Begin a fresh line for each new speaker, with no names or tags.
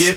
like